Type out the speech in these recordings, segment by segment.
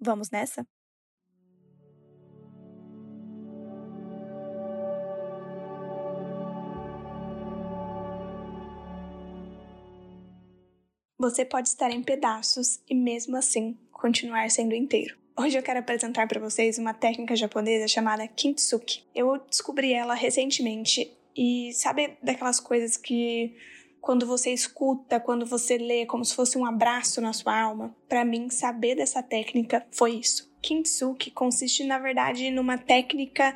Vamos nessa? Você pode estar em pedaços e mesmo assim continuar sendo inteiro. Hoje eu quero apresentar para vocês uma técnica japonesa chamada kintsugi. Eu descobri ela recentemente e sabe daquelas coisas que quando você escuta, quando você lê, como se fosse um abraço na sua alma? Para mim, saber dessa técnica foi isso. Kintsugi consiste, na verdade, numa técnica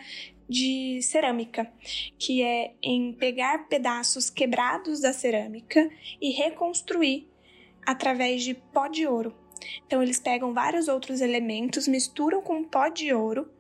de cerâmica, que é em pegar pedaços quebrados da cerâmica e reconstruir através de pó de ouro. Então eles pegam vários outros elementos, misturam com pó de ouro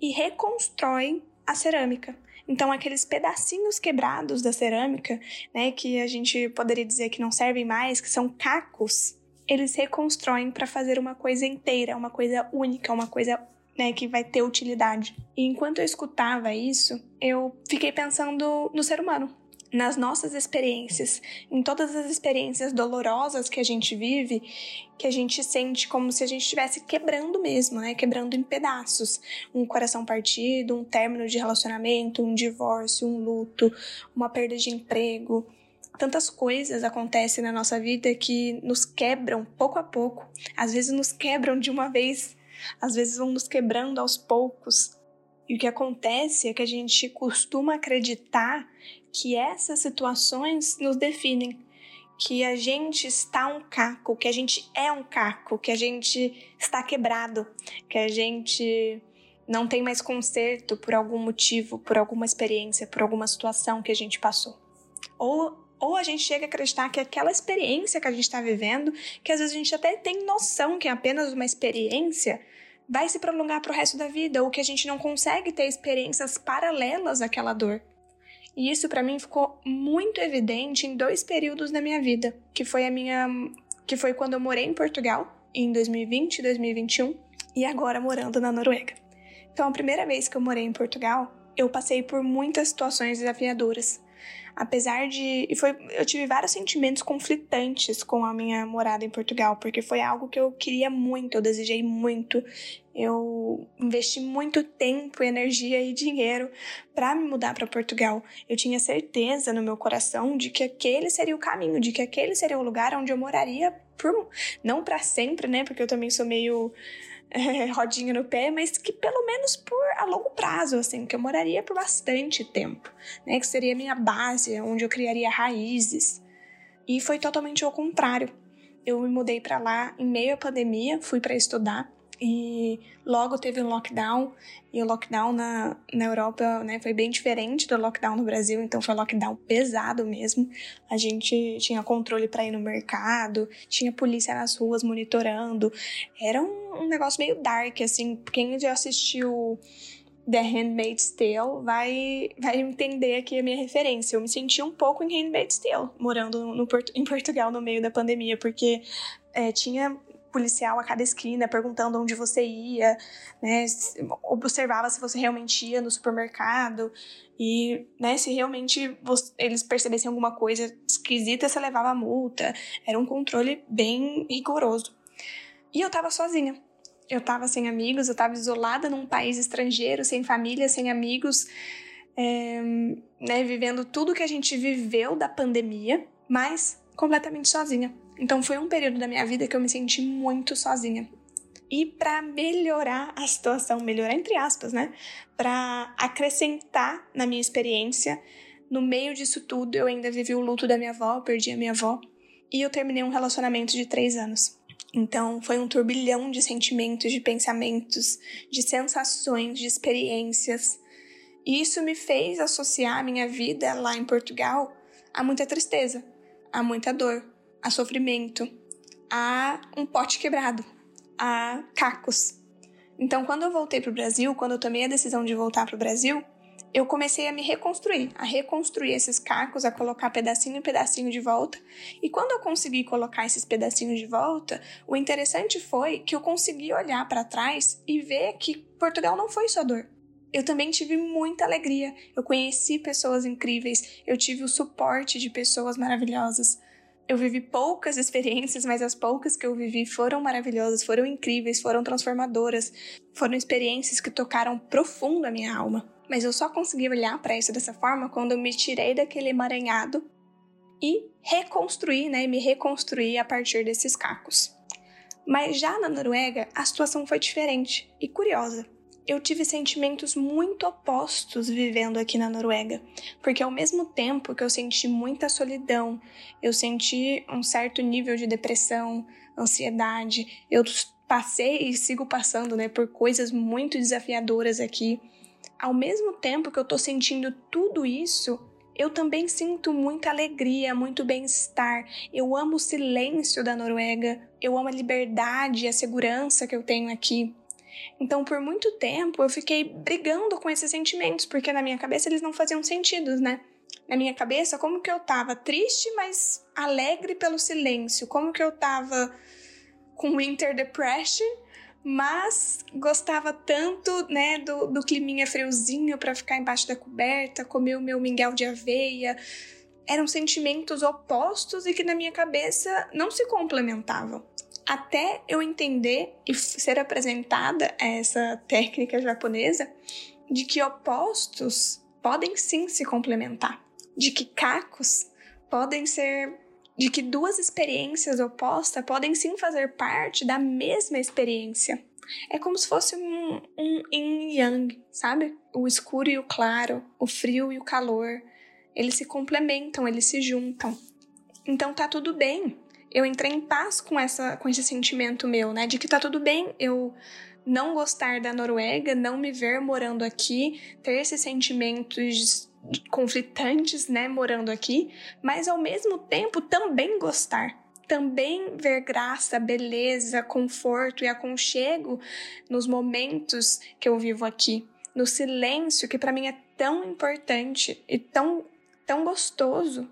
e reconstroem a cerâmica. Então aqueles pedacinhos quebrados da cerâmica, né, que a gente poderia dizer que não servem mais, que são cacos, eles reconstroem para fazer uma coisa inteira, uma coisa única, uma coisa né, que vai ter utilidade. E enquanto eu escutava isso, eu fiquei pensando no ser humano, nas nossas experiências, em todas as experiências dolorosas que a gente vive, que a gente sente como se a gente estivesse quebrando mesmo, né? Quebrando em pedaços. Um coração partido, um término de relacionamento, um divórcio, um luto, uma perda de emprego. Tantas coisas acontecem na nossa vida que nos quebram pouco a pouco. Às vezes nos quebram de uma vez, às vezes vão nos quebrando aos poucos. E o que acontece é que a gente costuma acreditar que essas situações nos definem, que a gente está um caco, que a gente é um caco, que a gente está quebrado, que a gente não tem mais conserto por algum motivo, por alguma experiência, por alguma situação que a gente passou. Ou, ou a gente chega a acreditar que aquela experiência que a gente está vivendo, que às vezes a gente até tem noção que é apenas uma experiência, vai se prolongar para o resto da vida, ou que a gente não consegue ter experiências paralelas àquela dor. E isso para mim ficou muito evidente em dois períodos da minha vida, que foi a minha que foi quando eu morei em Portugal em 2020 e 2021 e agora morando na Noruega. Então, a primeira vez que eu morei em Portugal, eu passei por muitas situações desafiadoras. Apesar de. E foi, eu tive vários sentimentos conflitantes com a minha morada em Portugal, porque foi algo que eu queria muito, eu desejei muito. Eu investi muito tempo, energia e dinheiro para me mudar para Portugal. Eu tinha certeza no meu coração de que aquele seria o caminho, de que aquele seria o lugar onde eu moraria por não para sempre, né? Porque eu também sou meio rodinha no pé, mas que pelo menos por a longo prazo, assim, que eu moraria por bastante tempo, né? Que seria a minha base, onde eu criaria raízes. E foi totalmente ao contrário. Eu me mudei para lá em meio à pandemia, fui para estudar e logo teve um lockdown e o lockdown na, na Europa né, foi bem diferente do lockdown no Brasil, então foi um lockdown pesado mesmo. A gente tinha controle para ir no mercado, tinha polícia nas ruas monitorando. Era um, um negócio meio dark, assim. Quem já assistiu The Handmaid's Tale vai, vai entender aqui a minha referência. Eu me senti um pouco em Handmaid's Tale, morando no, no, em Portugal no meio da pandemia, porque é, tinha policial a cada esquina perguntando onde você ia, né? Observava se você realmente ia no supermercado e, né, se realmente você, eles percebessem alguma coisa esquisita, você levava multa. Era um controle bem rigoroso. E eu tava sozinha. Eu tava sem amigos, eu tava isolada num país estrangeiro, sem família, sem amigos, é, né, vivendo tudo que a gente viveu da pandemia, mas completamente sozinha. Então foi um período da minha vida que eu me senti muito sozinha. E para melhorar a situação, melhorar entre aspas, né? Para acrescentar na minha experiência, no meio disso tudo, eu ainda vivi o luto da minha avó, perdi a minha avó, e eu terminei um relacionamento de três anos. Então foi um turbilhão de sentimentos, de pensamentos, de sensações, de experiências. E isso me fez associar a minha vida lá em Portugal a muita tristeza, a muita dor, a sofrimento, a um pote quebrado, a cacos. Então, quando eu voltei para o Brasil, quando eu tomei a decisão de voltar para o Brasil, eu comecei a me reconstruir, a reconstruir esses cacos, a colocar pedacinho em pedacinho de volta. E quando eu consegui colocar esses pedacinhos de volta, o interessante foi que eu consegui olhar para trás e ver que Portugal não foi só dor. Eu também tive muita alegria. Eu conheci pessoas incríveis, eu tive o suporte de pessoas maravilhosas. Eu vivi poucas experiências, mas as poucas que eu vivi foram maravilhosas, foram incríveis, foram transformadoras. Foram experiências que tocaram profundo a minha alma. Mas eu só consegui olhar para isso dessa forma quando eu me tirei daquele emaranhado e reconstruí, né, me reconstruí a partir desses cacos. Mas já na Noruega, a situação foi diferente e curiosa eu tive sentimentos muito opostos vivendo aqui na Noruega, porque ao mesmo tempo que eu senti muita solidão, eu senti um certo nível de depressão, ansiedade, eu passei e sigo passando, né, por coisas muito desafiadoras aqui. Ao mesmo tempo que eu tô sentindo tudo isso, eu também sinto muita alegria, muito bem-estar. Eu amo o silêncio da Noruega, eu amo a liberdade e a segurança que eu tenho aqui. Então, por muito tempo, eu fiquei brigando com esses sentimentos, porque na minha cabeça eles não faziam sentido, né? Na minha cabeça, como que eu tava triste, mas alegre pelo silêncio? Como que eu tava com winter depression, mas gostava tanto, né, do, do climinha friozinho para ficar embaixo da coberta, comer o meu mingau de aveia. Eram sentimentos opostos e que na minha cabeça não se complementavam até eu entender e ser apresentada essa técnica japonesa de que opostos podem sim se complementar, de que cacos podem ser de que duas experiências opostas podem sim fazer parte da mesma experiência. É como se fosse um, um yin yang, sabe? O escuro e o claro, o frio e o calor. Eles se complementam, eles se juntam. Então tá tudo bem eu entrei em paz com, essa, com esse sentimento meu, né? De que tá tudo bem eu não gostar da Noruega, não me ver morando aqui, ter esses sentimentos conflitantes, né, morando aqui, mas ao mesmo tempo também gostar, também ver graça, beleza, conforto e aconchego nos momentos que eu vivo aqui, no silêncio que para mim é tão importante e tão tão gostoso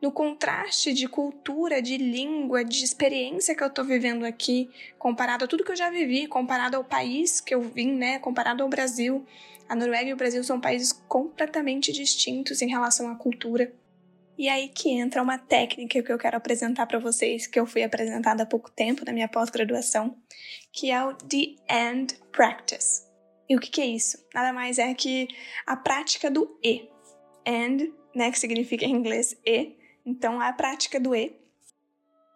no contraste de cultura, de língua, de experiência que eu tô vivendo aqui, comparado a tudo que eu já vivi, comparado ao país que eu vim, né, comparado ao Brasil. A Noruega e o Brasil são países completamente distintos em relação à cultura. E aí que entra uma técnica que eu quero apresentar para vocês, que eu fui apresentada há pouco tempo na minha pós-graduação, que é o The End Practice. E o que, que é isso? Nada mais é que a prática do E. And né, que significa em inglês e. Então, a prática do e.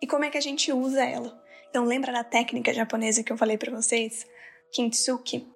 E como é que a gente usa ela? Então, lembra da técnica japonesa que eu falei para vocês? Kintsuki?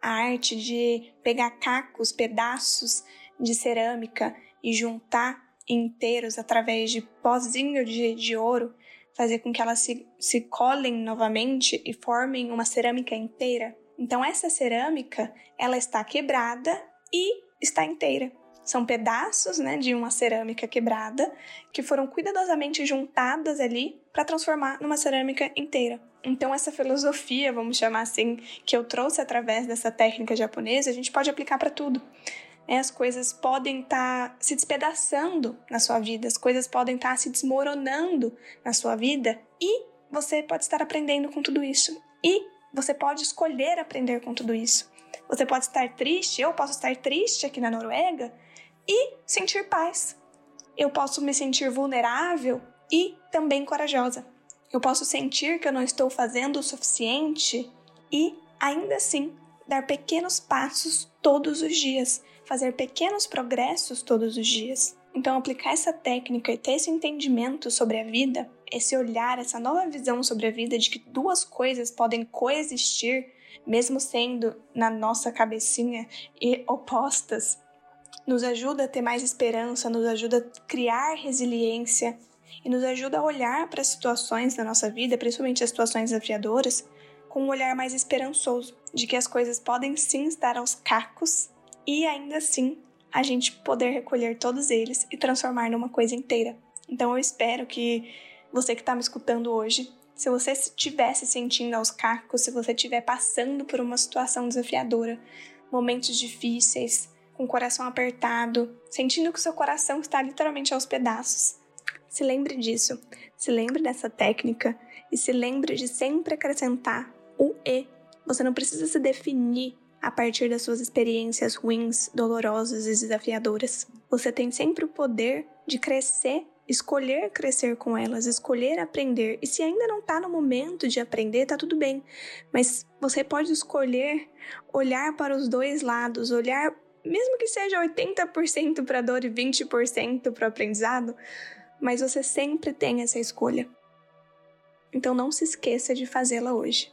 A arte de pegar cacos, pedaços de cerâmica e juntar inteiros através de pozinho de, de ouro, fazer com que elas se, se colhem novamente e formem uma cerâmica inteira. Então, essa cerâmica, ela está quebrada e está inteira. São pedaços né, de uma cerâmica quebrada que foram cuidadosamente juntadas ali para transformar numa cerâmica inteira. Então, essa filosofia, vamos chamar assim, que eu trouxe através dessa técnica japonesa, a gente pode aplicar para tudo. É, as coisas podem estar tá se despedaçando na sua vida, as coisas podem estar tá se desmoronando na sua vida e você pode estar aprendendo com tudo isso. E você pode escolher aprender com tudo isso. Você pode estar triste, eu posso estar triste aqui na Noruega e sentir paz. Eu posso me sentir vulnerável e também corajosa. Eu posso sentir que eu não estou fazendo o suficiente e, ainda assim, dar pequenos passos todos os dias, fazer pequenos progressos todos os dias. Então, aplicar essa técnica e ter esse entendimento sobre a vida, esse olhar, essa nova visão sobre a vida de que duas coisas podem coexistir, mesmo sendo na nossa cabecinha e opostas, nos ajuda a ter mais esperança, nos ajuda a criar resiliência e nos ajuda a olhar para as situações da nossa vida, principalmente as situações desafiadoras, com um olhar mais esperançoso, de que as coisas podem sim estar aos cacos e ainda assim a gente poder recolher todos eles e transformar numa coisa inteira. Então eu espero que você que está me escutando hoje Se você estiver se sentindo aos cacos, se você estiver passando por uma situação desafiadora, momentos difíceis, com o coração apertado, sentindo que o seu coração está literalmente aos pedaços, se lembre disso, se lembre dessa técnica e se lembre de sempre acrescentar o E. Você não precisa se definir a partir das suas experiências ruins, dolorosas e desafiadoras. Você tem sempre o poder de crescer escolher crescer com elas, escolher aprender. E se ainda não está no momento de aprender, tá tudo bem. Mas você pode escolher olhar para os dois lados, olhar, mesmo que seja 80% para dor e 20% para aprendizado, mas você sempre tem essa escolha. Então não se esqueça de fazê-la hoje.